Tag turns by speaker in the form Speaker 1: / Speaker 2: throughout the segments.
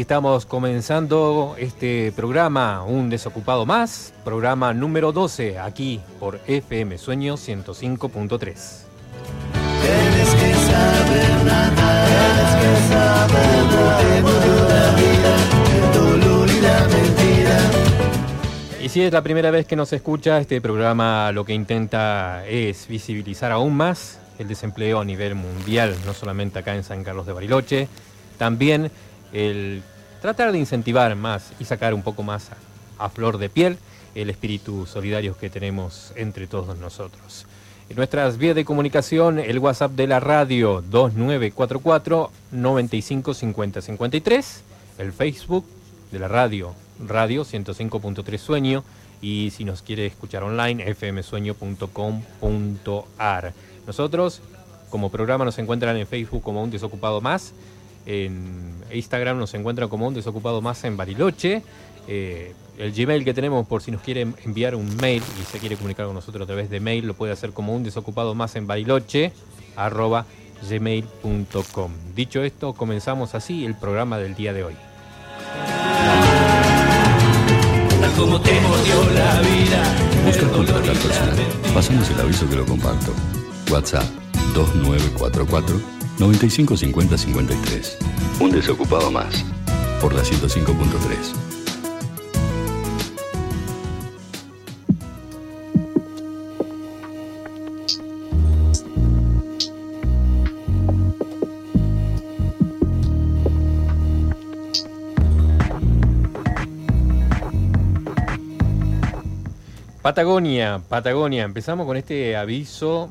Speaker 1: estamos comenzando este programa, Un Desocupado Más, programa número 12, aquí por FM Sueño 105.3.
Speaker 2: Tienes que saber nadar, tienes que saber nadar. Te volvió la vida, el dolor y la mentira.
Speaker 1: Y si es la primera vez que nos escucha, este programa lo que intenta es visibilizar aún más el desempleo a nivel mundial, no solamente acá en San Carlos de Bariloche, también el tratar de incentivar más y sacar un poco más a, flor de piel el espíritu solidario que tenemos entre todos nosotros. En nuestras vías de comunicación, el WhatsApp de la radio 2944 955053, el Facebook de la radio, radio 105.3 Sueño, y si nos quiere escuchar online, fmsueño.com.ar. Nosotros, como programa, nos encuentran en Facebook como Un Desocupado Más, en Instagram nos encuentran como Un Desocupado Más en Bariloche, eh, el Gmail que tenemos por si nos quiere enviar un mail y se quiere comunicar con nosotros a través de mail, lo puede hacer como un desocupado más en Bariloche, arroba gmail.com. Dicho esto, comenzamos así el programa del día de hoy.
Speaker 2: Como te la vida.
Speaker 3: Busca
Speaker 2: el dolor y
Speaker 3: contactar
Speaker 2: la
Speaker 3: personal. Pasamos el aviso que lo comparto. WhatsApp 2944 955053. Un desocupado más. Por la 105.3.
Speaker 1: Patagonia, Patagonia. Empezamos con este aviso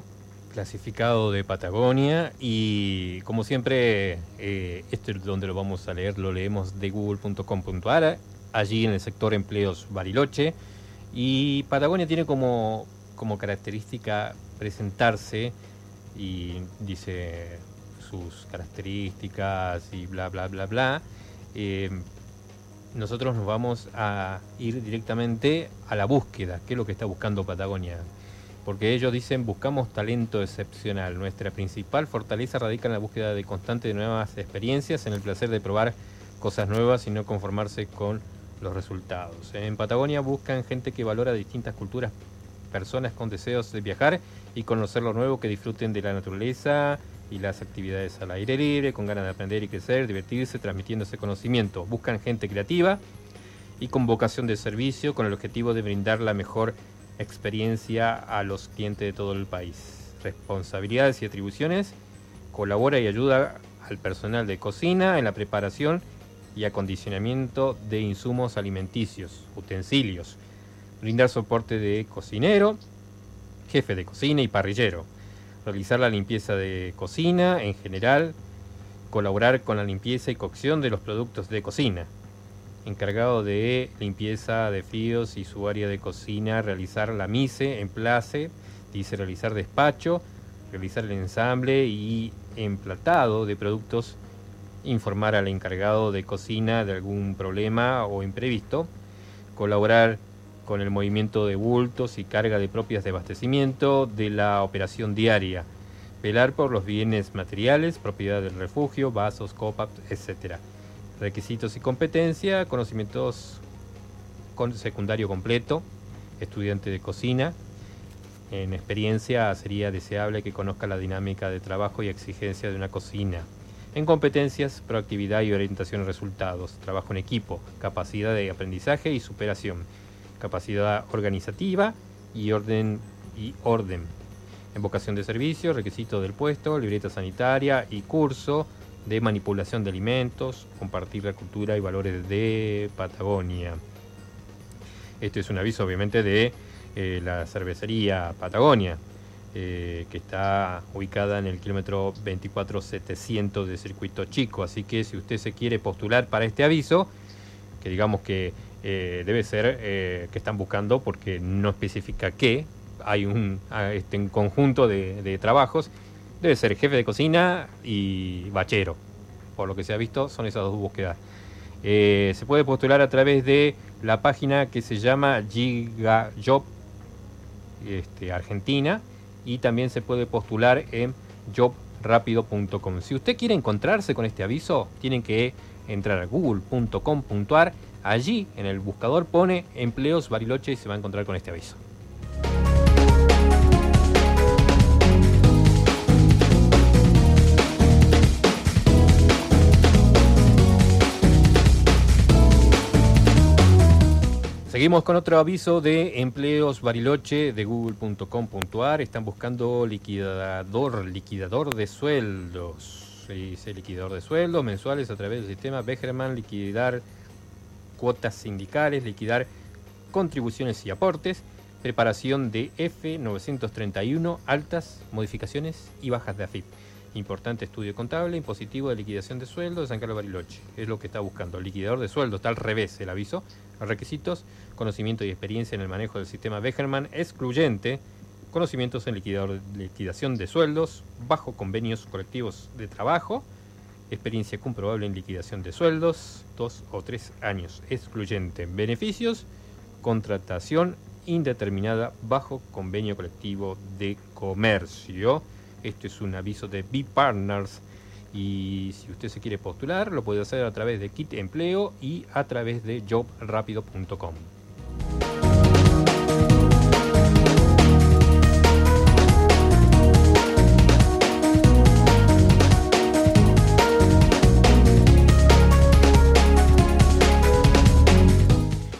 Speaker 1: clasificado de Patagonia y como siempre, eh, esto es donde lo vamos a leer, lo leemos de google.com.ar, allí en el sector empleos Bariloche. Y Patagonia tiene como, como característica presentarse y dice sus características y bla, bla, bla, bla. Eh, nosotros nos vamos a ir directamente a la búsqueda, qué es lo que está buscando Patagonia. Porque ellos dicen, buscamos talento excepcional. Nuestra principal fortaleza radica en la búsqueda de constante de nuevas experiencias, en el placer de probar cosas nuevas y no conformarse con los resultados. En Patagonia buscan gente que valora distintas culturas, personas con deseos de viajar y conocer lo nuevo, que disfruten de la naturaleza y las actividades al aire libre, con ganas de aprender y crecer, divertirse, transmitiendo ese conocimiento. Buscan gente creativa y con vocación de servicio, con el objetivo de brindar la mejor experiencia a los clientes de todo el país. Responsabilidades y atribuciones. Colabora y ayuda al personal de cocina en la preparación y acondicionamiento de insumos alimenticios, utensilios. Brindar soporte de cocinero, jefe de cocina y parrillero. Realizar la limpieza de cocina en general. Colaborar con la limpieza y cocción de los productos de cocina encargado de limpieza de fríos y su área de cocina, realizar la mise, emplace, dice realizar despacho, realizar el ensamble y emplatado de productos, informar al encargado de cocina de algún problema o imprevisto, colaborar con el movimiento de bultos y carga de propias de abastecimiento de la operación diaria, velar por los bienes materiales, propiedad del refugio, vasos, copas, etcétera requisitos y competencia, conocimientos con secundario completo, estudiante de cocina. En experiencia sería deseable que conozca la dinámica de trabajo y exigencia de una cocina. En competencias, proactividad y orientación a resultados, trabajo en equipo, capacidad de aprendizaje y superación, capacidad organizativa y orden y orden. En vocación de servicio, requisito del puesto, libreta sanitaria y curso, de manipulación de alimentos, compartir la cultura y valores de Patagonia. Este es un aviso obviamente de eh, la cervecería Patagonia. eh, que está ubicada en el kilómetro 24700 de Circuito Chico. Así que si usted se quiere postular para este aviso, que digamos que eh, debe ser que están buscando porque no especifica qué, hay un, ah, este, un conjunto de trabajos, debe ser jefe de cocina y bachero. Por lo que se ha visto, son esas dos búsquedas. Eh, se puede postular a través de la página que se llama GigaJob este, Argentina y también se puede postular en jobrapido.com. Si usted quiere encontrarse con este aviso, tienen que entrar a google.com.ar. Allí en el buscador pone empleos Bariloche y se va a encontrar con este aviso. Seguimos con otro aviso de empleos Bariloche de google.com.ar. Están buscando liquidador, liquidador de sueldos. Se dice liquidador de sueldos mensuales a través del sistema Becherman, liquidar cuotas sindicales, liquidar contribuciones y aportes, preparación de F931, altas, modificaciones y bajas de AFIP. Importante estudio contable, impositivo de liquidación de sueldos de San Carlos Bariloche. Es lo que está buscando. Liquidador de sueldos, está al revés el aviso. Requisitos, conocimiento y experiencia en el manejo del sistema Becherman, excluyente, conocimientos en liquidador- liquidación de sueldos, bajo convenios colectivos de trabajo, experiencia comprobable en liquidación de sueldos, dos o tres años, excluyente, beneficios, contratación indeterminada bajo convenio colectivo de comercio. Este es un aviso de B-Partners y si usted se quiere postular lo puede hacer a través de Kit Empleo y a través de jobrapido.com.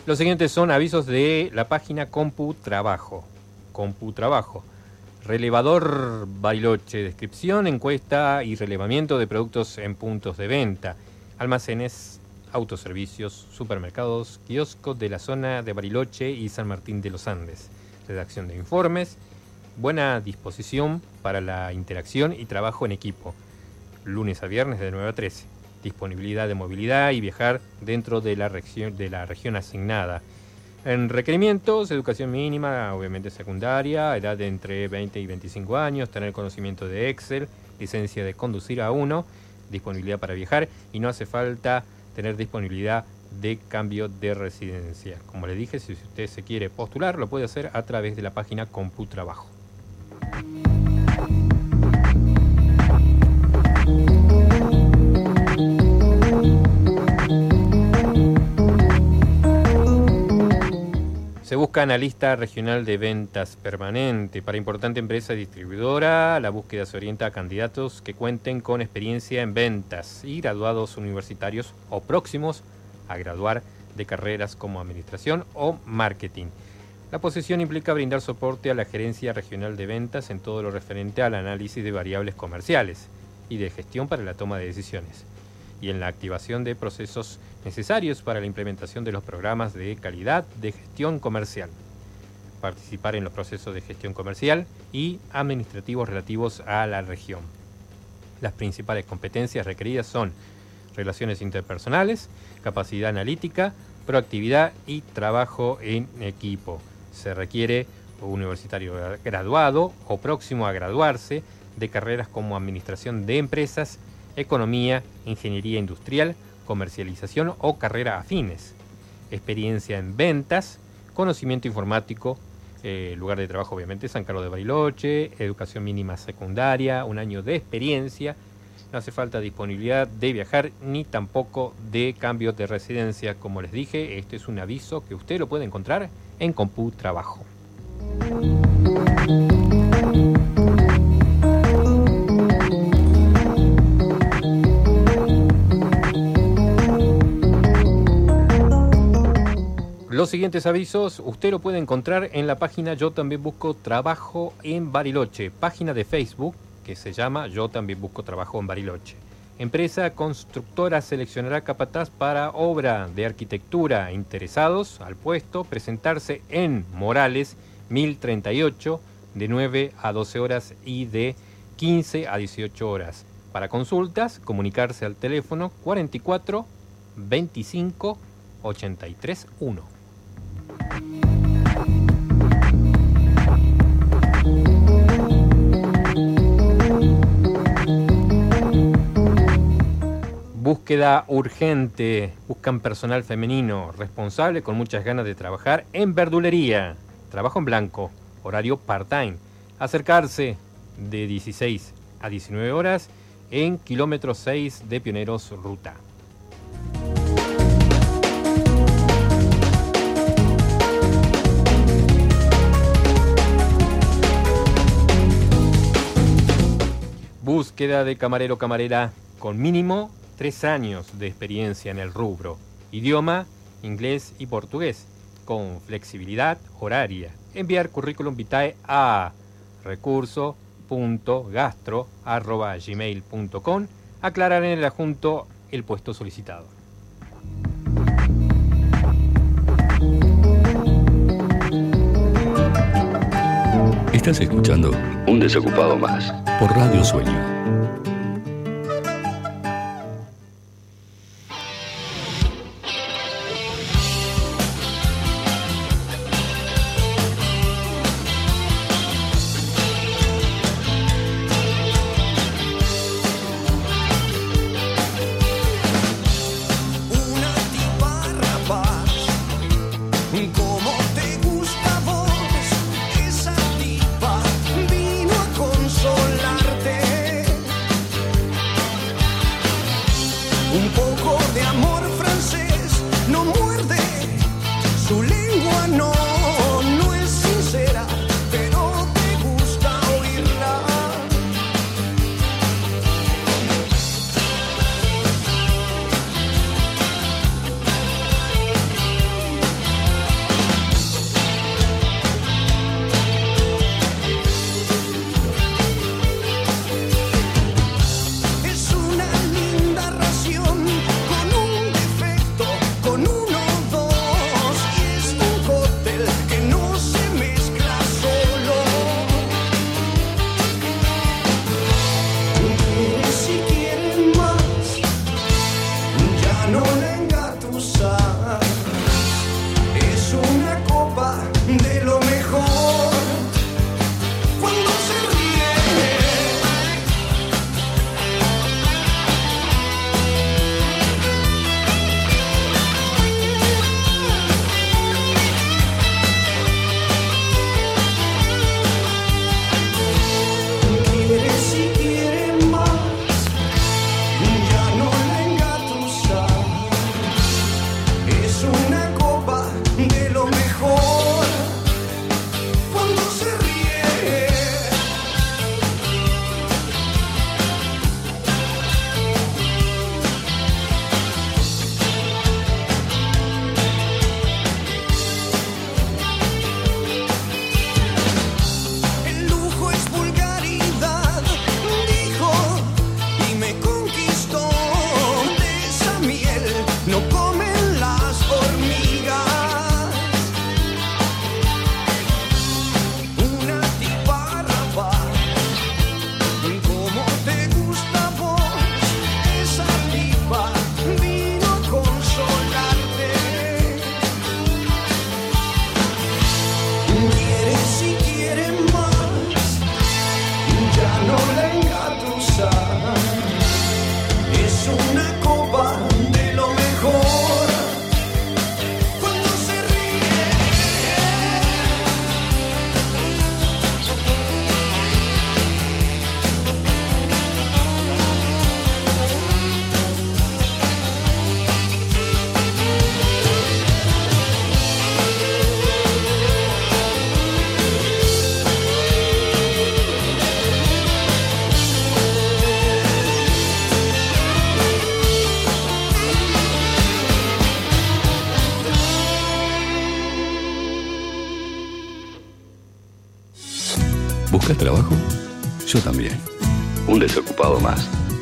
Speaker 1: Los siguientes son avisos de la página Compu Trabajo. Relevador Bariloche, descripción, encuesta y relevamiento de productos en puntos de venta, almacenes, autoservicios, supermercados, kioscos de la zona de Bariloche y San Martín de los Andes. Redacción de informes, buena disposición para la interacción y trabajo en equipo. Lunes a viernes de 9 a 13. Disponibilidad de movilidad y viajar dentro de la región, de la región asignada. En requerimientos, educación mínima, obviamente secundaria, edad de entre 20 y 25 años, tener conocimiento de Excel, licencia de conducir a uno, disponibilidad para viajar y no hace falta tener disponibilidad de cambio de residencia. Como le dije, si usted se quiere postular, lo puede hacer a través de la página CompuTrabajo. Se busca analista regional de ventas permanente. Para importante empresa distribuidora, la búsqueda se orienta a candidatos que cuenten con experiencia en ventas y graduados universitarios o próximos a graduar de carreras como administración o marketing. La posición implica brindar soporte a la gerencia regional de ventas en todo lo referente al análisis de variables comerciales y de gestión para la toma de decisiones y en la activación de procesos necesarios para la implementación de los programas de calidad de gestión comercial. Participar en los procesos de gestión comercial y administrativos relativos a la región. Las principales competencias requeridas son relaciones interpersonales, capacidad analítica, proactividad y trabajo en equipo. Se requiere un universitario graduado o próximo a graduarse de carreras como administración de empresas, economía, ingeniería industrial, comercialización o carrera afines, experiencia en ventas, conocimiento informático, eh, lugar de trabajo obviamente San Carlos de Bariloche, educación mínima secundaria, un año de experiencia, no hace falta disponibilidad de viajar ni tampoco de cambio de residencia. Como les dije, este es un aviso que usted lo puede encontrar en Compu Trabajo. los siguientes avisos, usted lo puede encontrar en la página Yo también busco trabajo en Bariloche, página de Facebook que se llama Yo también busco trabajo en Bariloche. Empresa constructora seleccionará capataz para obra de arquitectura interesados al puesto presentarse en Morales 1038 de 9 a 12 horas y de 15 a 18 horas. Para consultas, comunicarse al teléfono 44 25 83 1. Búsqueda urgente. Buscan personal femenino, responsable, con muchas ganas de trabajar en verdulería. Trabajo en blanco, horario part-time. Acercarse de 16 a 19 horas en kilómetro 6 de Pioneros Ruta. Búsqueda de camarero camarera con mínimo tres años de experiencia en el rubro. Idioma, inglés y portugués, con flexibilidad horaria. Enviar currículum vitae a recurso.gastro.gmail.com. Aclarar en el adjunto el puesto solicitado.
Speaker 2: Estás escuchando Un Desocupado Más. por Radio Sueño.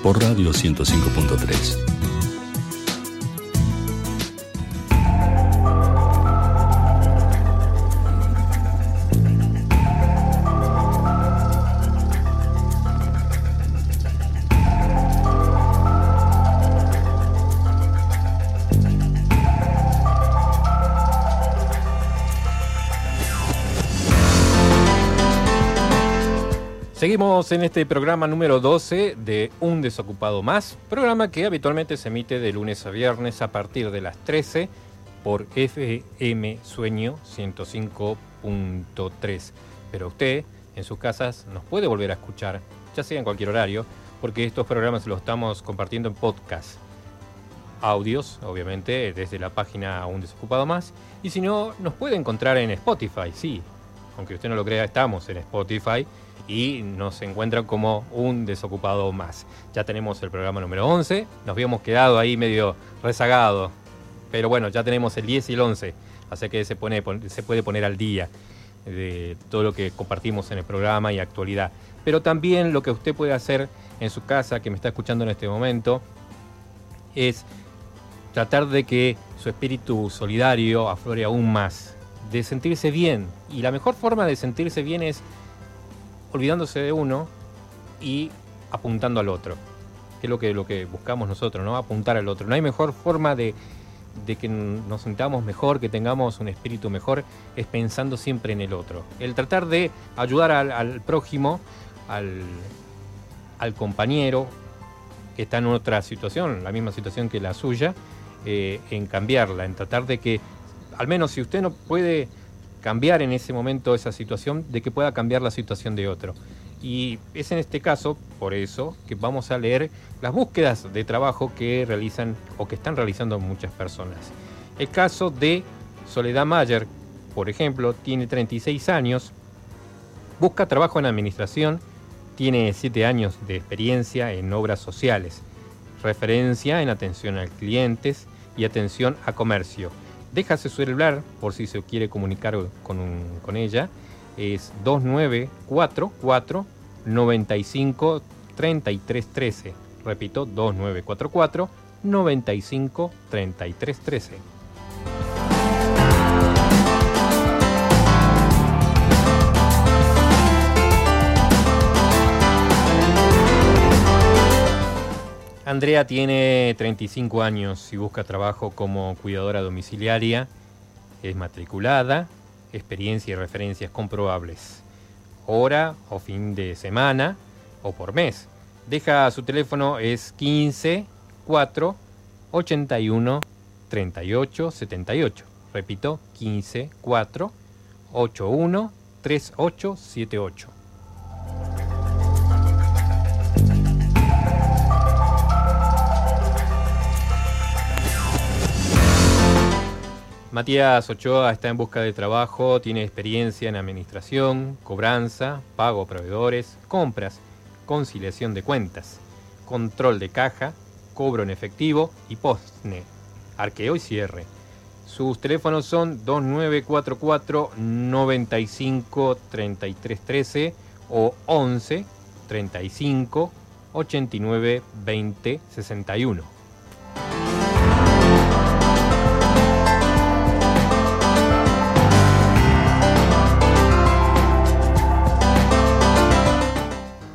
Speaker 2: por Radio 105.3.
Speaker 1: en este programa número 12 de Un Desocupado Más, programa que habitualmente se emite de lunes a viernes a partir de las 13 por FM Sueño 105.3. Pero usted en sus casas nos puede volver a escuchar, ya sea en cualquier horario, porque estos programas los estamos compartiendo en podcast. Audios, obviamente, desde la página Un Desocupado Más. Y si no, nos puede encontrar en Spotify, sí. Aunque usted no lo crea, estamos en Spotify y nos encuentran como un desocupado más. Ya tenemos el programa número 11, nos habíamos quedado ahí medio rezagado, pero bueno, ya tenemos el 10 y el 11, así que se, pone, se puede poner al día de todo lo que compartimos en el programa y actualidad. Pero también lo que usted puede hacer en su casa, que me está escuchando en este momento, es tratar de que su espíritu solidario aflore aún más, de sentirse bien. Y la mejor forma de sentirse bien es olvidándose de uno y apuntando al otro. Que es lo que, lo que buscamos nosotros, ¿no? Apuntar al otro. No hay mejor forma de, que nos sintamos mejor, que tengamos un espíritu mejor, es pensando siempre en el otro. El tratar de ayudar al, prójimo, al, al, compañero que está en otra situación, la misma situación que la suya, eh, en cambiarla, en tratar de que, al menos si usted no puede cambiar en ese momento esa situación, de que pueda cambiar la situación de otro. Y es en este caso, por eso, que vamos a leer las búsquedas de trabajo que realizan o que están realizando muchas personas. El caso de Soledad Mayer, por ejemplo, tiene 36 años, busca trabajo en administración, tiene 7 años de experiencia en obras sociales, referencia en atención a clientes y atención a comercio deja su celular por si se quiere comunicar con, con ella. Es 2944 95 33 13. Repito, 2944 95 33 Andrea tiene 35 años y busca trabajo como cuidadora domiciliaria. Es matriculada, experiencia y referencias comprobables. Hora o fin de semana o por mes. Deja su teléfono es 15 4 81 38 78. Repito, 15 4 81 38 78. Matías Ochoa está en busca de trabajo, tiene experiencia en administración, cobranza, pago a proveedores, compras, conciliación de cuentas, control de caja, cobro en efectivo y postne, arqueo y cierre. Sus teléfonos son 2944 95 33 o 11 35 89 20 61.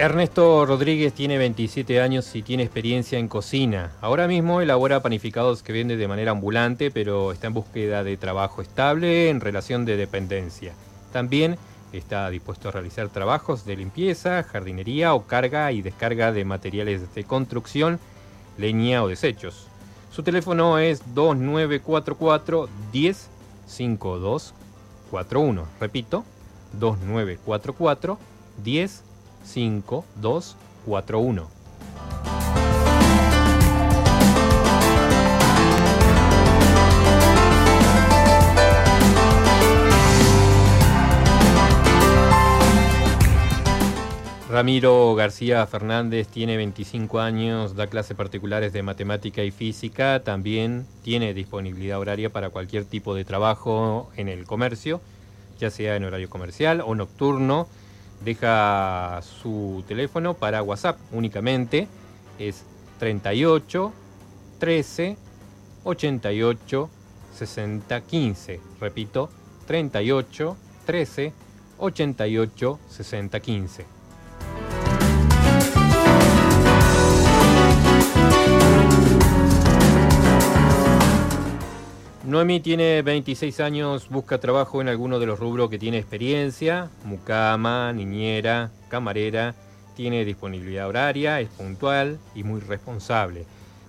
Speaker 1: Ernesto Rodríguez tiene 27 años y tiene experiencia en cocina. Ahora mismo elabora panificados que vende de manera ambulante, pero está en búsqueda de trabajo estable en relación de dependencia. También está dispuesto a realizar trabajos de limpieza, jardinería o carga y descarga de materiales de construcción, leña o desechos. Su teléfono es 2944 105241. Repito, 2944 10 5, 2, 4, 1. Ramiro García Fernández tiene 25 años, da clases particulares de matemática y física, también tiene disponibilidad horaria para cualquier tipo de trabajo en el comercio, ya sea en horario comercial o nocturno deja su teléfono para WhatsApp únicamente. Es 38 13 88 60 15. Repito, 38 13 88 60 15. Noemi tiene 26 años, busca trabajo en alguno de los rubros que tiene experiencia, mucama, niñera, camarera, tiene disponibilidad horaria, es puntual y muy responsable.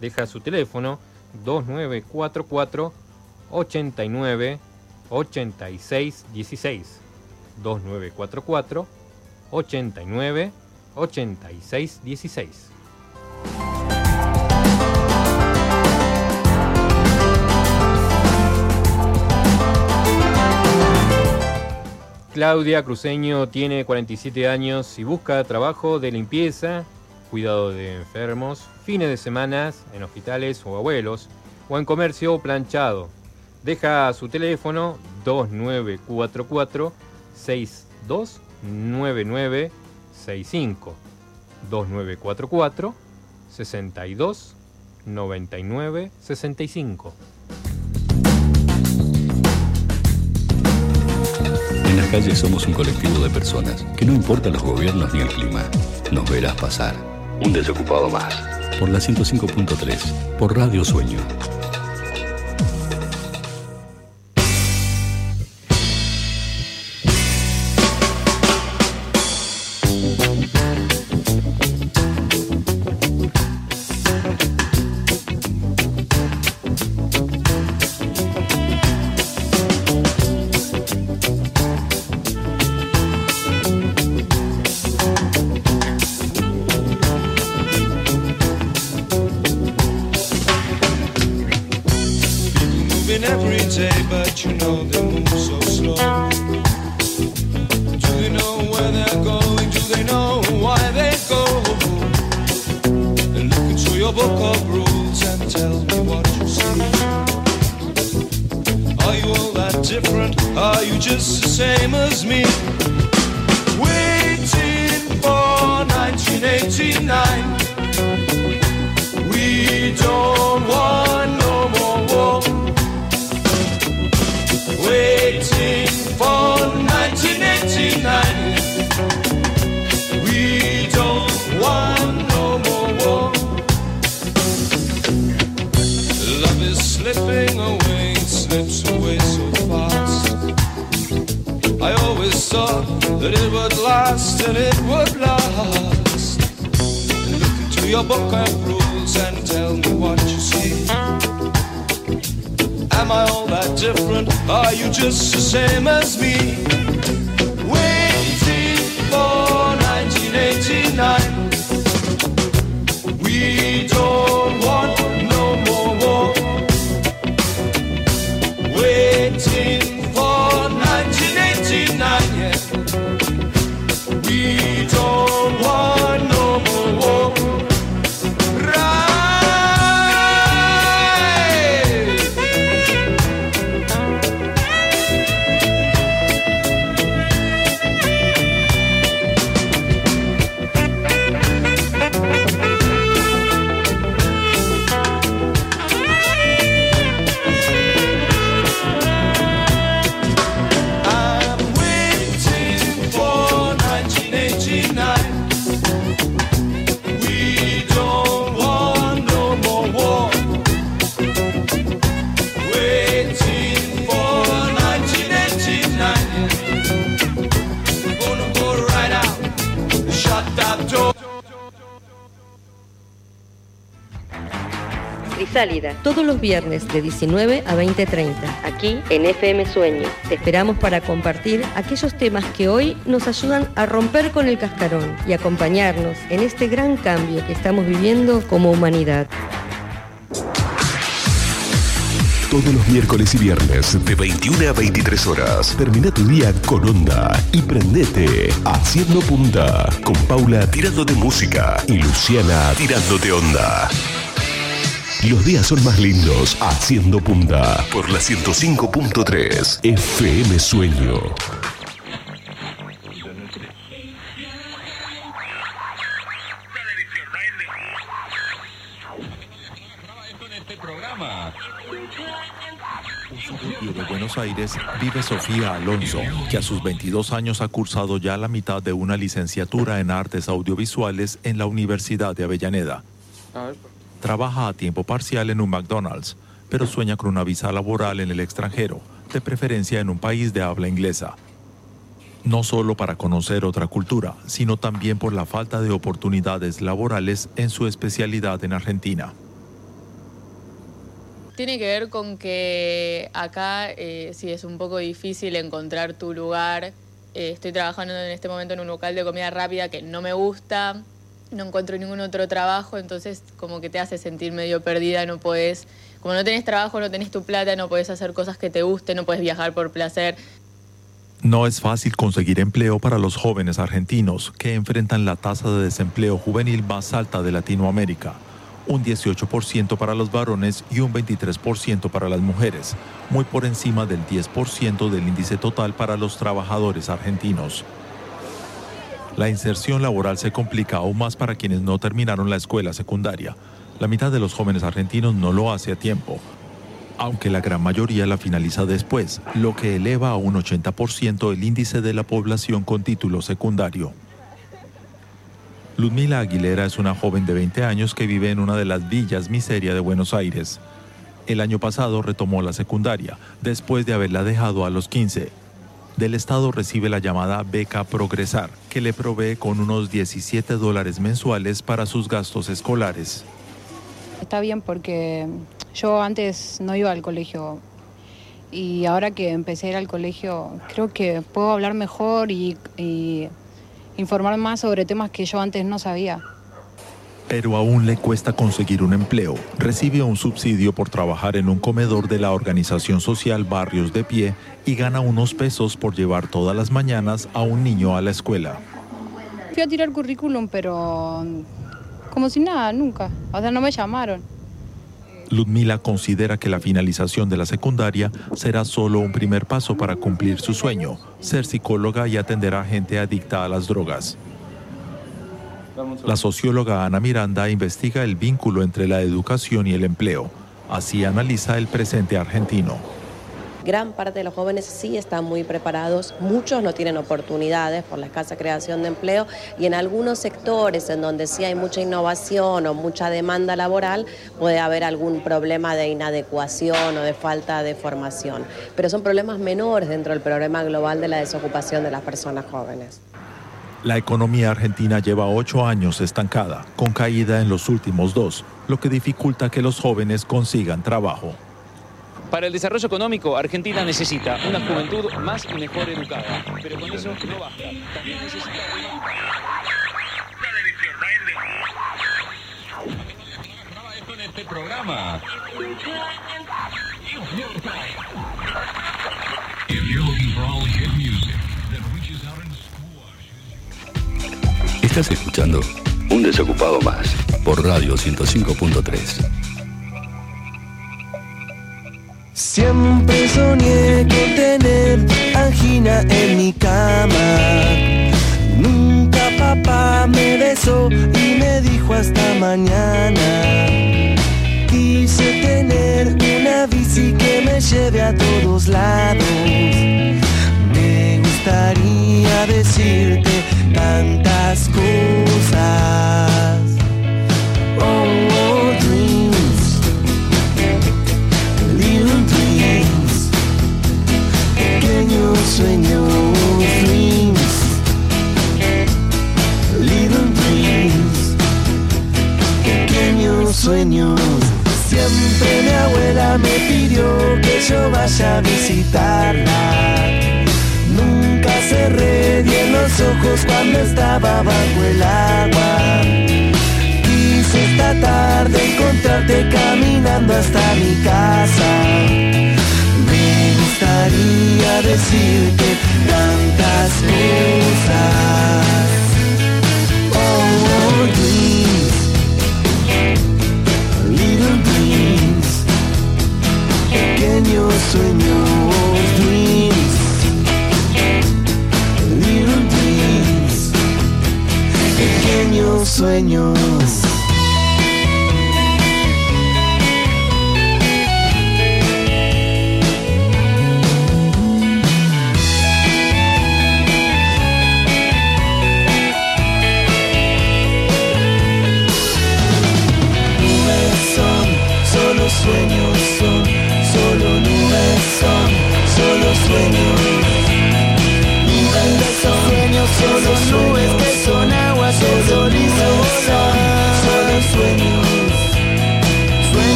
Speaker 1: Deja su teléfono 2944 89 86 16 2944 89 86 16 Claudia Cruceño tiene 47 años y busca trabajo de limpieza, cuidado de enfermos, fines de semana en hospitales o abuelos, o en comercio planchado. Deja su teléfono 2944 629965 2944 62 99 65
Speaker 3: Calles somos un colectivo de personas que no importa los gobiernos ni el clima, nos verás pasar. Un desocupado más. Por la 105.3, por Radio Sueño.
Speaker 4: That it would last and it would last. And Look into your book of rules and tell me what you see. Am I all that different? Are you just the same as me? Waiting for 1989. We don't
Speaker 5: Crisálida, todos los viernes de 19 a 20.30, aquí en FM Sueño. Te esperamos para compartir aquellos temas que hoy nos ayudan a romper con el cascarón y acompañarnos en este gran cambio que estamos viviendo como humanidad.
Speaker 6: Todos los miércoles y viernes de 21 a 23 horas. Termina tu día con onda y prendete Haciendo Punta con Paula tirando de música y Luciana tirándote onda. Los días son más lindos haciendo punta por la 105.3 FM Sueño.
Speaker 7: de Buenos Aires vive Sofía Alonso, que a sus 22 años ha cursado ya la mitad de una licenciatura en artes audiovisuales en la Universidad de Avellaneda. Trabaja a tiempo parcial en un McDonald's, pero sueña con una visa laboral en el extranjero, de preferencia en un país de habla inglesa. No solo para conocer otra cultura, sino también por la falta de oportunidades laborales en su especialidad en Argentina.
Speaker 8: Tiene que ver con que acá eh, sí es un poco difícil encontrar tu lugar. Eh, estoy trabajando en este momento en un local de comida rápida que no me gusta, no encuentro ningún otro trabajo, entonces como que te hace sentir medio perdida, no puedes, como no tenés trabajo, no tenés tu plata, no puedes hacer cosas que te gusten, no puedes viajar por placer.
Speaker 7: No es fácil conseguir empleo para los jóvenes argentinos que enfrentan la tasa de desempleo juvenil más alta de Latinoamérica un 18% para los varones y un 23% para las mujeres, muy por encima del 10% del índice total para los trabajadores argentinos. La inserción laboral se complica aún más para quienes no terminaron la escuela secundaria. La mitad de los jóvenes argentinos no lo hace a tiempo, aunque la gran mayoría la finaliza después, lo que eleva a un 80% el índice de la población con título secundario. Ludmila Aguilera es una joven de 20 años que vive en una de las villas miseria de Buenos Aires. El año pasado retomó la secundaria, después de haberla dejado a los 15. Del Estado recibe la llamada Beca Progresar, que le provee con unos 17 dólares mensuales para sus gastos escolares.
Speaker 9: Está bien porque yo antes no iba al colegio y ahora que empecé a ir al colegio creo que puedo hablar mejor y, informar más sobre temas que yo antes no sabía.
Speaker 7: Pero aún le cuesta conseguir un empleo. Recibe un subsidio por trabajar en un comedor de la organización social Barrios de Pie y gana unos pesos por llevar todas las mañanas a un niño a la escuela.
Speaker 9: Fui a tirar currículum, pero como si nada, nunca. O sea, no me llamaron.
Speaker 7: Ludmila considera que la finalización de la secundaria será solo un primer paso para cumplir su sueño, ser psicóloga y atender a gente adicta a las drogas. La socióloga Ana Miranda investiga el vínculo entre la educación y el empleo. Así analiza el presente argentino.
Speaker 10: Gran parte de los jóvenes sí están muy preparados, muchos no tienen oportunidades por la escasa creación de empleo. Y en algunos sectores en donde sí hay mucha innovación o mucha demanda laboral puede haber algún problema de inadecuación o de falta de formación, pero son problemas menores dentro del problema global de la desocupación de las personas jóvenes.
Speaker 7: La economía argentina lleva ocho años estancada, con caída en los últimos dos, lo que dificulta que los jóvenes consigan trabajo.
Speaker 11: Para el desarrollo económico, Argentina necesita una juventud más y mejor educada. Pero con eso no basta. También necesita este programa.
Speaker 3: Estás escuchando Un Desocupado Más por Radio 105.3.
Speaker 2: Siempre soñé con tener angina en mi cama. Nunca papá me besó y me dijo hasta mañana. Quise tener una bici que me lleve a todos lados. Gustaría decirte tantas cosas.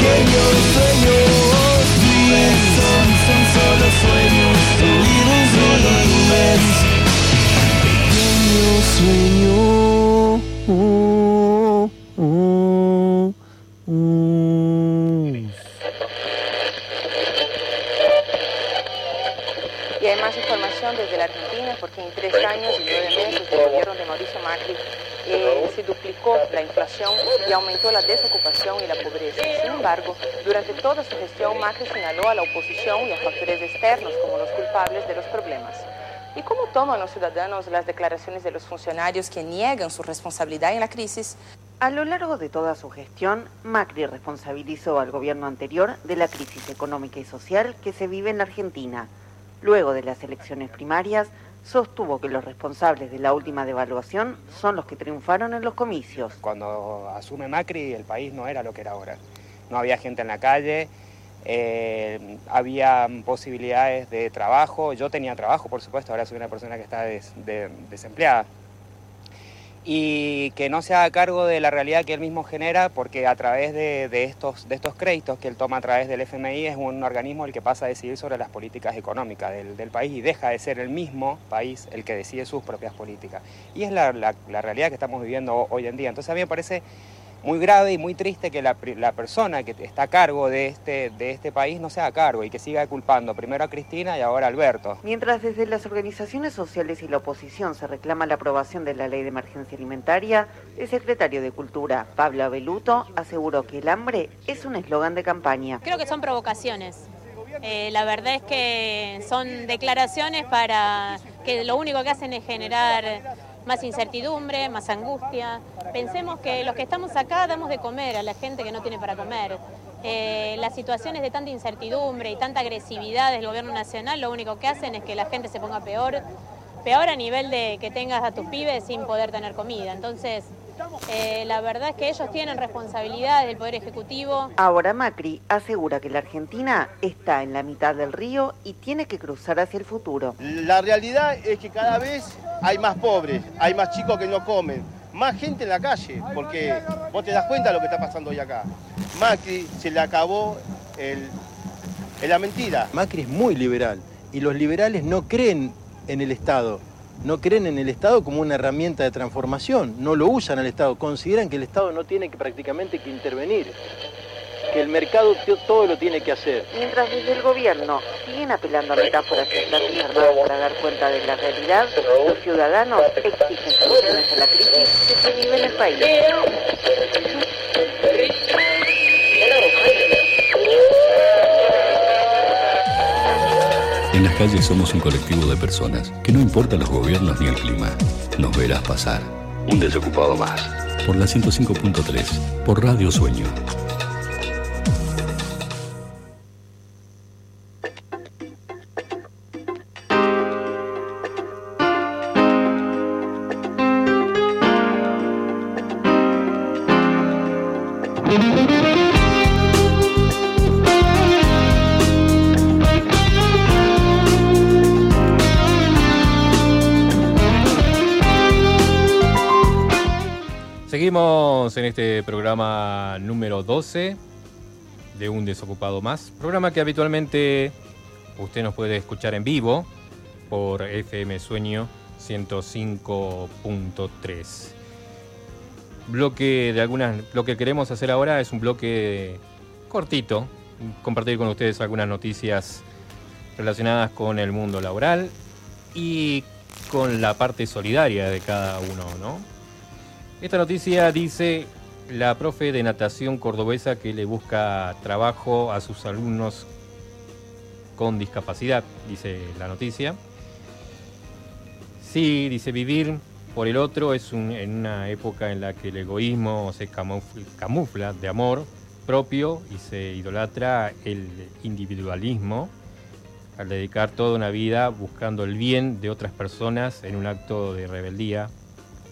Speaker 2: Sueños, sueños. Dreams son, son solo sueños, dreams solo nubes. Pequeño sueño. uh, uh, uh.
Speaker 12: Y hay más información desde la Argentina porque en tres años y nueve meses del gobierno de Mauricio Macri eh, se duplicó la inflación y aumentó la desocupación y la pobreza. Sin embargo, durante toda su gestión Macri señaló a la oposición y a factores externos como los culpables de los problemas. ¿Y cómo toman los ciudadanos las declaraciones de los funcionarios que niegan su responsabilidad en la crisis?
Speaker 13: A lo largo de toda su gestión, Macri responsabilizó al gobierno anterior de la crisis económica y social que se vive en la Argentina. Luego de las elecciones primarias, sostuvo que los responsables de la última devaluación son los que triunfaron en los comicios.
Speaker 14: Cuando asume Macri, el país no era lo que era ahora. No había gente en la calle, eh, había posibilidades de trabajo. Yo tenía trabajo, por supuesto, ahora soy una persona que está des- de- desempleada. Y que no se haga cargo de la realidad que él mismo genera, porque a través de, de estos, de estos créditos que él toma a través del FMI es un organismo el que pasa a decidir sobre las políticas económicas del, del país y deja de ser el mismo país el que decide sus propias políticas. Y es la, la- la realidad que estamos viviendo ho- hoy en día. Entonces a mí me parece muy grave y muy triste que la, la persona que está a cargo de este, de este país no se haga cargo y que siga culpando primero a Cristina y ahora a Alberto.
Speaker 13: Mientras desde las organizaciones sociales y la oposición se reclama la aprobación de la ley de emergencia alimentaria, el secretario de Cultura, Pablo Abeluto, aseguró que el hambre es un eslogan de campaña.
Speaker 15: Creo que son provocaciones. Eh, la verdad es que son declaraciones para que lo único que hacen es generar más incertidumbre, más angustia. Pensemos que los que estamos acá damos de comer a la gente que no tiene para comer. Eh, las situaciones de tanta incertidumbre y tanta agresividad del gobierno nacional lo único que hacen es que la gente se ponga peor, peor a nivel de que tengas a tus pibes sin poder tener comida. Entonces, eh, la verdad es que ellos tienen responsabilidades del Poder Ejecutivo.
Speaker 13: Ahora Macri asegura que la Argentina está en la mitad del río y tiene que cruzar hacia el futuro.
Speaker 16: La realidad es que cada vez hay más pobres, hay más chicos que no comen, más gente en la calle, porque vos te das cuenta de lo que está pasando hoy acá. Macri se le acabó el, el la mentira.
Speaker 17: Macri es muy liberal y los liberales no creen en el Estado, no creen en el Estado como una herramienta de transformación, no lo usan al Estado, consideran que el Estado no tiene que prácticamente que intervenir, que el mercado todo lo tiene que hacer.
Speaker 13: Mientras desde el gobierno siguen apelando a metáforas extrañas para dar cuenta de la realidad, los ciudadanos exigen soluciones a la crisis que se vive en el país.
Speaker 3: En las calles somos un colectivo de personas que no importa los gobiernos ni el clima, nos verás pasar. Un desocupado más. Por la 105.3, por Radio Sueño.
Speaker 1: 12 de Un Desocupado Más. Programa que habitualmente usted nos puede escuchar en vivo por FM Sueño 105.3. Bloque de algunas. Lo que queremos hacer ahora es un bloque cortito, compartir con ustedes algunas noticias relacionadas con el mundo laboral y con la parte solidaria de cada uno, ¿no? Esta noticia dice la profe de natación cordobesa que le busca trabajo a sus alumnos con discapacidad, dice la noticia. Sí, dice vivir por el otro es en una época en la que el egoísmo se camufla de amor propio y se idolatra el individualismo al dedicar toda una vida buscando el bien de otras personas en un acto de rebeldía.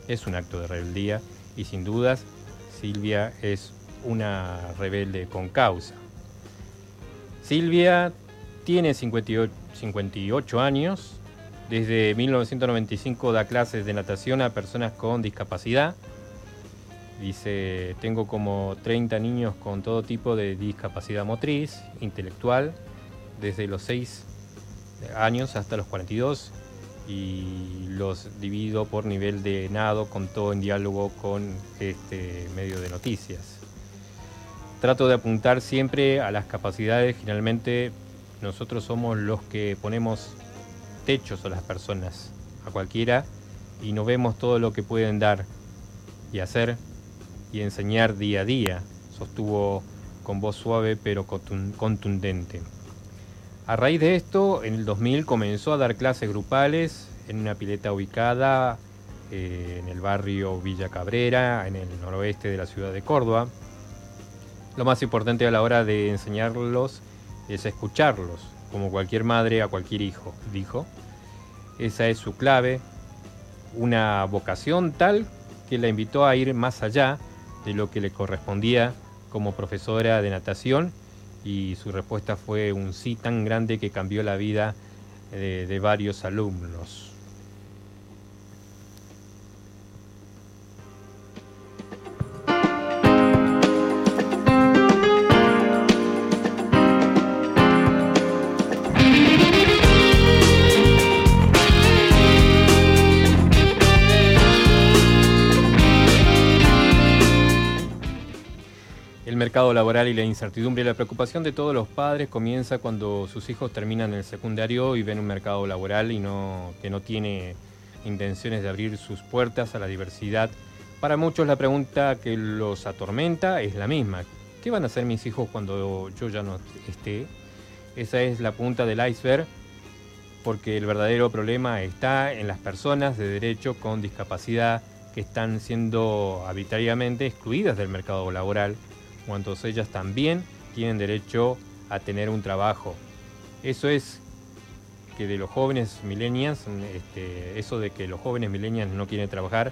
Speaker 1: Es un acto de rebeldía y sin dudas Silvia es una rebelde con causa. Silvia tiene 58, 58 años, desde 1995 da clases de natación a personas con discapacidad. Dice, tengo como 30 niños con todo tipo de discapacidad motriz, intelectual, desde los 6 años hasta los 42 y los divido por nivel de nado con todo en diálogo con este medio de noticias. Trato de apuntar siempre a las capacidades, generalmente nosotros somos los que ponemos techos a las personas, a cualquiera, y no vemos todo lo que pueden dar y hacer y enseñar día a día, sostuvo con voz suave pero contundente. A raíz de esto, en el 2000 comenzó a dar clases grupales en una pileta ubicada eh, en el barrio Villa Cabrera, en el noroeste de la ciudad de Córdoba. Lo más importante a la hora de enseñarlos es escucharlos, como cualquier madre a cualquier hijo, dijo. Esa es su clave, una vocación tal que la invitó a ir más allá de lo que le correspondía como profesora de natación y su respuesta fue un sí tan grande que cambió la vida de, varios alumnos. Mercado laboral y la incertidumbre y la preocupación de todos los padres comienza cuando sus hijos terminan el secundario y ven un mercado laboral y no, que no tiene intenciones de abrir sus puertas a la diversidad. Para muchos la pregunta que los atormenta es la misma. ¿Qué van a hacer mis hijos cuando yo ya no esté? Esa es la punta del iceberg porque el verdadero problema está en las personas de derecho con discapacidad que están siendo arbitrariamente excluidas del mercado laboral cuantos ellas también tienen derecho a tener un trabajo. Eso es que de los jóvenes millennials, este, eso de que los jóvenes millennials no quieren trabajar,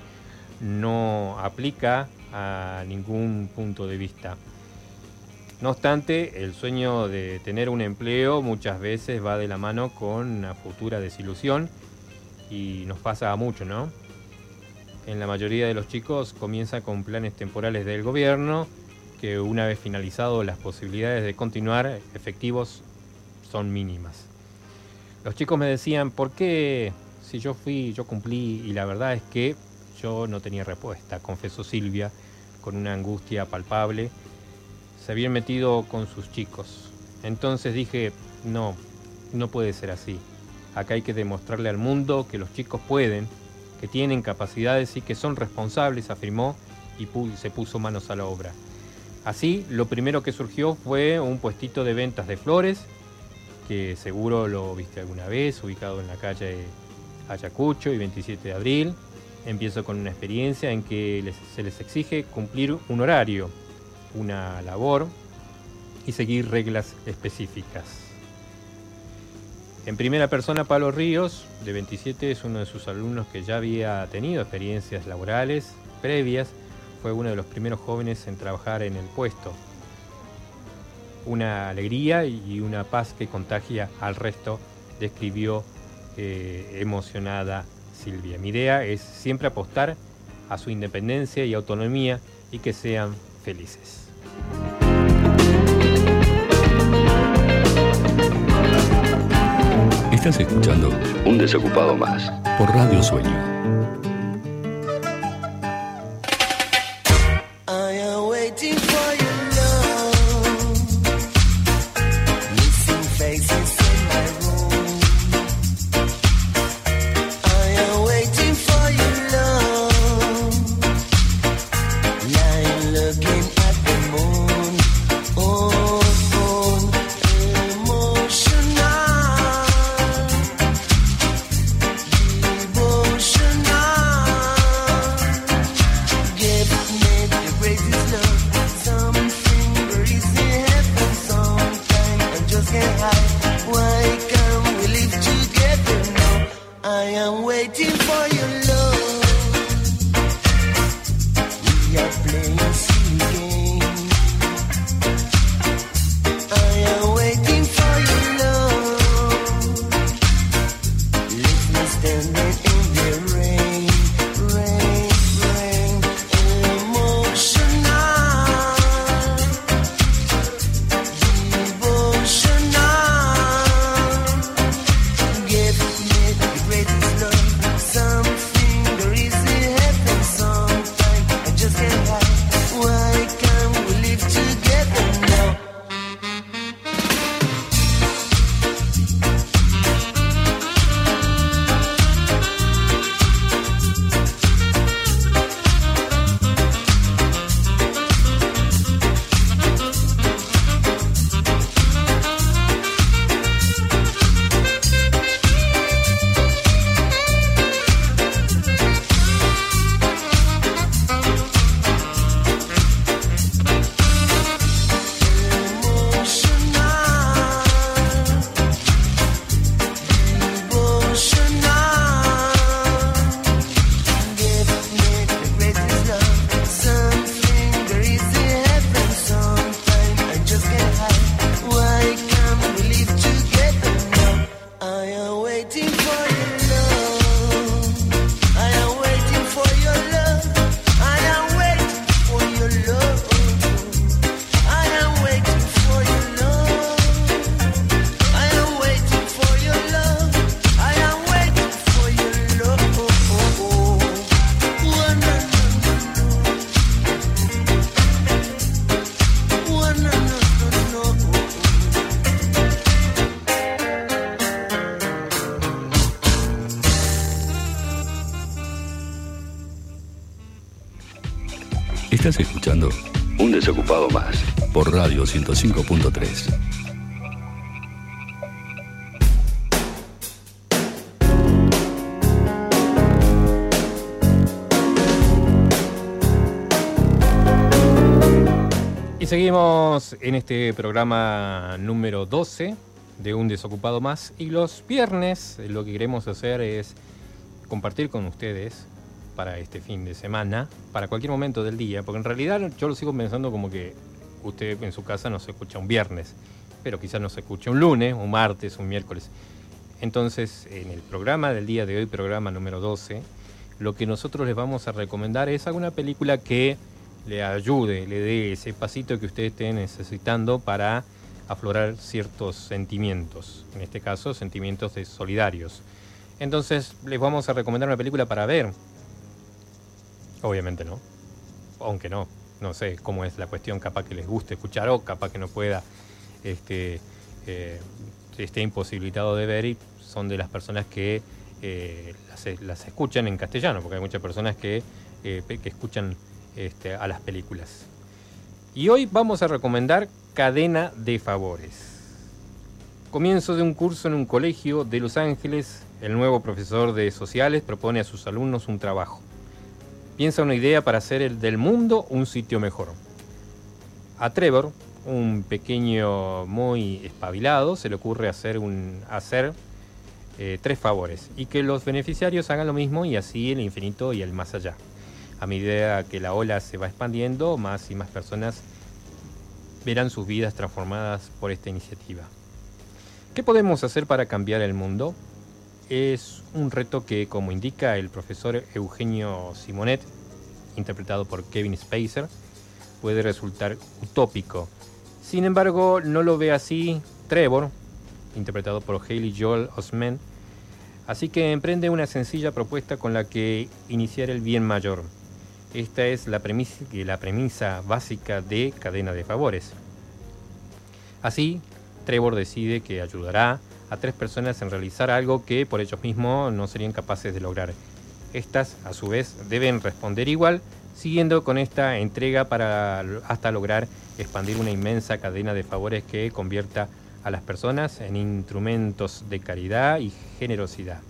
Speaker 1: no aplica a ningún punto de vista. No obstante, el sueño de tener un empleo muchas veces va de la mano con una futura desilusión y nos pasa a mucho, ¿no? En la mayoría de los chicos comienza con planes temporales del gobierno que una vez finalizado las posibilidades de continuar efectivos son mínimas. Los chicos me decían, ¿por qué si yo fui, yo cumplí? Y la verdad es que yo no tenía respuesta, confesó Silvia con una angustia palpable. Se habían metido con sus chicos. Entonces dije, no, no puede ser así. Acá hay que demostrarle al mundo que los chicos pueden, que tienen capacidades y que son responsables, afirmó y se puso manos a la obra. Así, lo primero que surgió fue un puestito de ventas de flores, que seguro lo viste alguna vez, ubicado en la calle Ayacucho y 27 de abril. Empiezo con una experiencia en que se les exige cumplir un horario, una labor y seguir reglas específicas. En primera persona, Pablo Ríos, de 27, es uno de sus alumnos que ya había tenido experiencias laborales previas fue uno de los primeros jóvenes en trabajar en el puesto. Una alegría y una paz que contagia al resto, describió eh, emocionada Silvia. Mi idea es siempre apostar a su independencia y autonomía y que sean felices.
Speaker 3: Estás escuchando Un Desocupado Más por Radio Sueño 105.3.
Speaker 1: Y seguimos en este programa número 12 de Un Desocupado Más. Y los viernes eh, lo que queremos hacer es compartir con ustedes para este fin de semana, para cualquier momento del día, porque en realidad yo lo sigo pensando como que usted en su casa no se escucha un viernes, pero quizás no se escucha un lunes, un martes, un miércoles. Entonces, en el programa del día de hoy, programa número 12, lo que nosotros les vamos a recomendar es alguna película que le ayude, le dé ese pasito que usted esté necesitando para aflorar ciertos sentimientos, en este caso sentimientos de solidarios. Entonces les vamos a recomendar una película para ver. Obviamente no. Aunque no. No sé cómo es la cuestión, capaz que les guste escuchar o capaz que no pueda, este, eh, esté imposibilitado de ver y son de las personas que eh, las, las escuchan en castellano, porque hay muchas personas que, eh, que escuchan este, a las películas. Y hoy vamos a recomendar Cadena de Favores. Comienzo de un curso en un colegio de Los Ángeles, el nuevo profesor de sociales propone a sus alumnos un trabajo. Piensa una idea para hacer el del mundo un sitio mejor. A Trevor, un pequeño muy espabilado, se le ocurre hacer, un, hacer eh, tres favores y que los beneficiarios hagan lo mismo y así el infinito y el más allá. A medida que la ola se va expandiendo, más y más personas verán sus vidas transformadas por esta iniciativa. ¿Qué podemos hacer para cambiar el mundo? Es un reto que, como indica el profesor Eugenio Simonet, interpretado por Kevin Spacer, puede resultar utópico. Sin embargo, no lo ve así Trevor, interpretado por Haley Joel Osment, así que emprende una sencilla propuesta con la que iniciar el bien mayor. Esta es la premisa, la premisa básica de Cadena de Favores. Así, Trevor decide que ayudará a tres personas en realizar algo que por ellos mismos no serían capaces de lograr. Estas, a su vez, deben responder igual, siguiendo con esta entrega para hasta lograr expandir una inmensa cadena de favores que convierta a las personas en instrumentos de caridad y generosidad.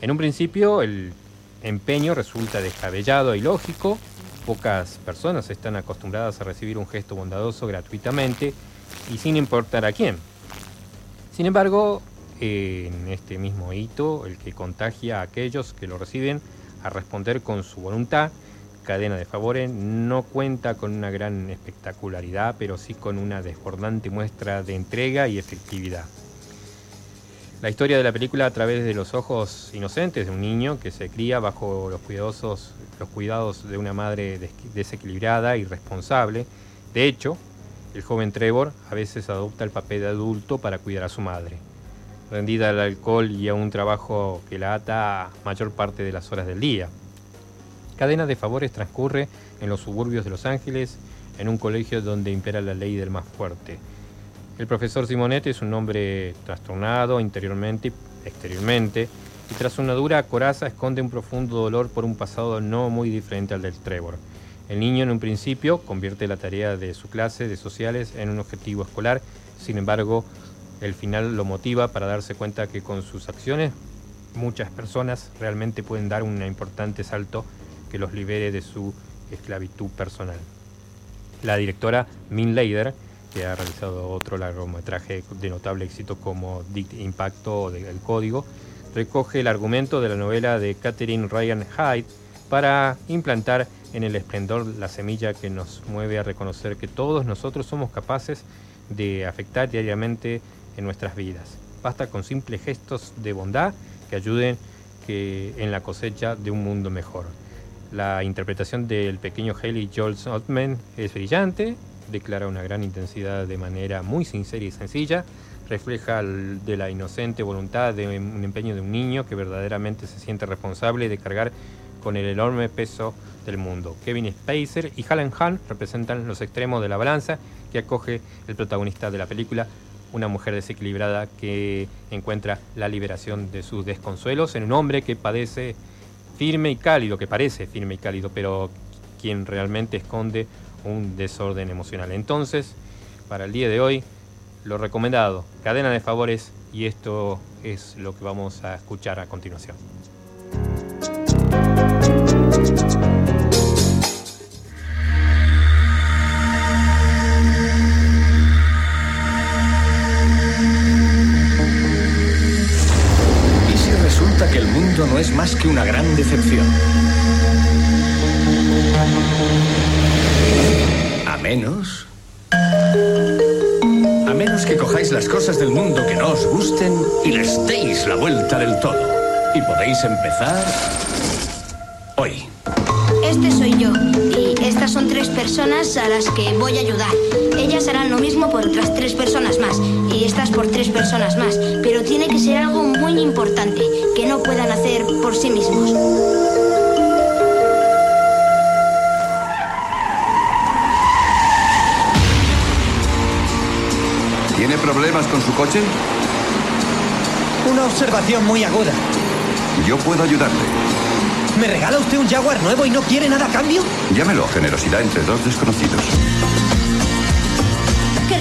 Speaker 1: En un principio, el empeño resulta descabellado y lógico, pocas personas están acostumbradas a recibir un gesto bondadoso gratuitamente y sin importar a quién. Sin embargo, en este mismo hito, el que contagia a aquellos que lo reciben a responder con su voluntad, cadena de favores, no cuenta con una gran espectacularidad, pero sí con una desbordante muestra de entrega y efectividad. La historia de la película a través de los ojos inocentes de un niño que se cría bajo los, cuidadosos, los cuidados de una madre desequilibrada y responsable. De hecho, el joven Trevor a veces adopta el papel de adulto para cuidar a su madre, rendida al alcohol y a un trabajo que la ata mayor parte de las horas del día. Cadena de favores transcurre en los suburbios de Los Ángeles, en un colegio donde impera la ley del más fuerte el profesor Simonetti es un hombre trastornado interiormente y exteriormente, y tras una dura coraza esconde un profundo dolor por un pasado no muy diferente al del Trevor. El niño en un principio convierte la tarea de su clase de sociales en un objetivo escolar, sin embargo, el final lo motiva para darse cuenta que con sus acciones muchas personas realmente pueden dar un importante salto que los libere de su esclavitud personal. La directora Min Leider que ha realizado otro largometraje de notable éxito como Dick Impacto o El Código, recoge el argumento de la novela de Catherine Ryan Hyde para implantar en el esplendor la semilla que nos mueve a reconocer que todos nosotros somos capaces de afectar diariamente en nuestras vidas. Basta con simples gestos de bondad que ayuden que en la cosecha de un mundo mejor. La interpretación del pequeño Haley Joel Ottman es brillante declara una gran intensidad de manera muy sincera y sencilla, refleja de la inocente voluntad de un empeño de un niño que verdaderamente se siente responsable de cargar con el enorme peso del mundo. Kevin Spacer y Helen Hunt representan los extremos de la balanza que acoge el protagonista de la película, una mujer desequilibrada que encuentra la liberación de sus desconsuelos en un hombre que padece firme y cálido, que parece firme y cálido, pero quien realmente esconde un desorden emocional. Entonces, para el día de hoy, lo recomendado, cadena de favores, y esto es lo que vamos a escuchar a continuación.
Speaker 18: Más que una gran decepción? menos... A menos que cojáis las cosas del mundo que no os gusten y les deis la vuelta del todo. Y podéis empezar hoy.
Speaker 19: Este soy yo. Y estas son tres personas a las que voy a ayudar. Ellas harán lo mismo por otras tres personas más. Y estas por tres personas más. Pero tiene que ser algo muy importante que no puedan hacer por sí mismos.
Speaker 20: ¿Tiene problemas con su coche?
Speaker 21: Una observación muy aguda.
Speaker 20: Yo puedo ayudarle.
Speaker 21: ¿Me regala usted un Jaguar nuevo y no quiere nada a cambio?
Speaker 20: Llámelo generosidad entre dos desconocidos.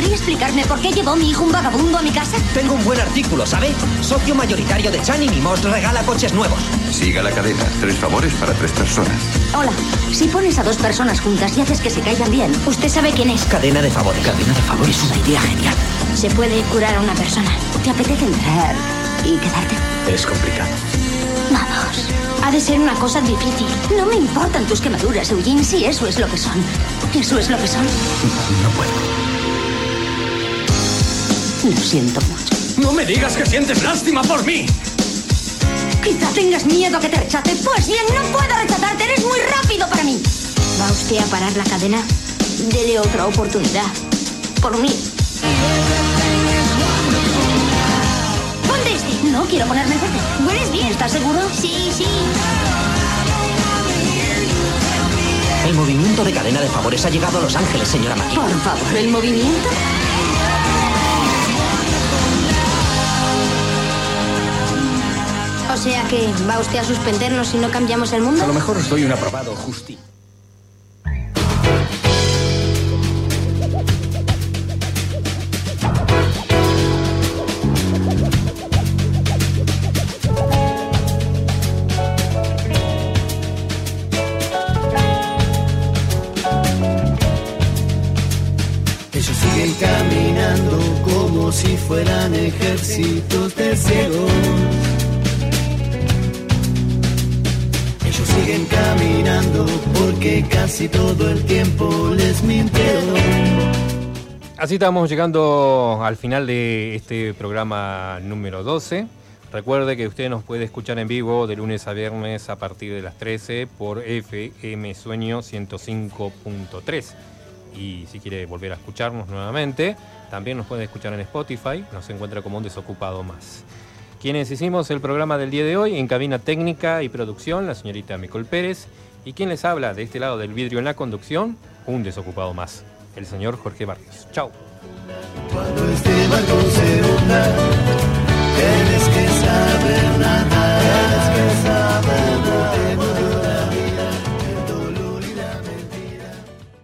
Speaker 19: ¿Querría explicarme por qué llevó mi hijo un vagabundo a mi casa?
Speaker 21: Tengo un buen artículo, ¿sabe? Socio mayoritario de Chan y Mimos regala coches nuevos.
Speaker 20: Siga la cadena. Tres favores para tres personas.
Speaker 19: Hola. Si pones a dos personas juntas y haces que se caigan bien, usted sabe quién es.
Speaker 21: Cadena de favores. Cadena de favores.
Speaker 19: Es una idea genial. Se puede curar a una persona. ¿Te apetece entrar y quedarte?
Speaker 21: Es complicado.
Speaker 19: Vamos. Ha de ser una cosa difícil. No me importan tus quemaduras, Eugene, si eso es lo que son. Eso es lo que son.
Speaker 21: No puedo.
Speaker 19: Lo siento mucho.
Speaker 21: No me digas que sientes lástima por mí.
Speaker 19: Quizá tengas miedo a que te rechace. Pues bien, no puedo rechazarte. Eres muy rápido para mí. ¿Va usted a parar la cadena? Dele otra oportunidad. Por mí. Ponte este. No quiero ponerme fuerte. ¿Hueles bien? ¿Estás seguro? Sí, sí.
Speaker 21: El movimiento de cadena de favores ha llegado a Los Ángeles, señora McKee.
Speaker 19: Por favor, ¿el movimiento? o sea que va usted a suspendernos si no cambiamos el mundo.
Speaker 18: A lo mejor os doy un aprobado, Justi.
Speaker 22: Ellos siguen caminando como si fueran ejércitos de ciegos. Caminando porque casi todo el tiempo les mintieron.
Speaker 1: Así estamos llegando al final de este programa número 12. Recuerde que usted nos puede escuchar en vivo de lunes a viernes a partir de las 13 por FM Sueño 105.3. Y si quiere volver a escucharnos nuevamente, también nos puede escuchar en Spotify, nos encuentra como un desocupado más quienes hicimos el programa del día de hoy en cabina técnica y producción, la señorita Micol Pérez, y quien les habla de este lado del vidrio en la conducción, un desocupado más, el señor Jorge Barrios. Chao.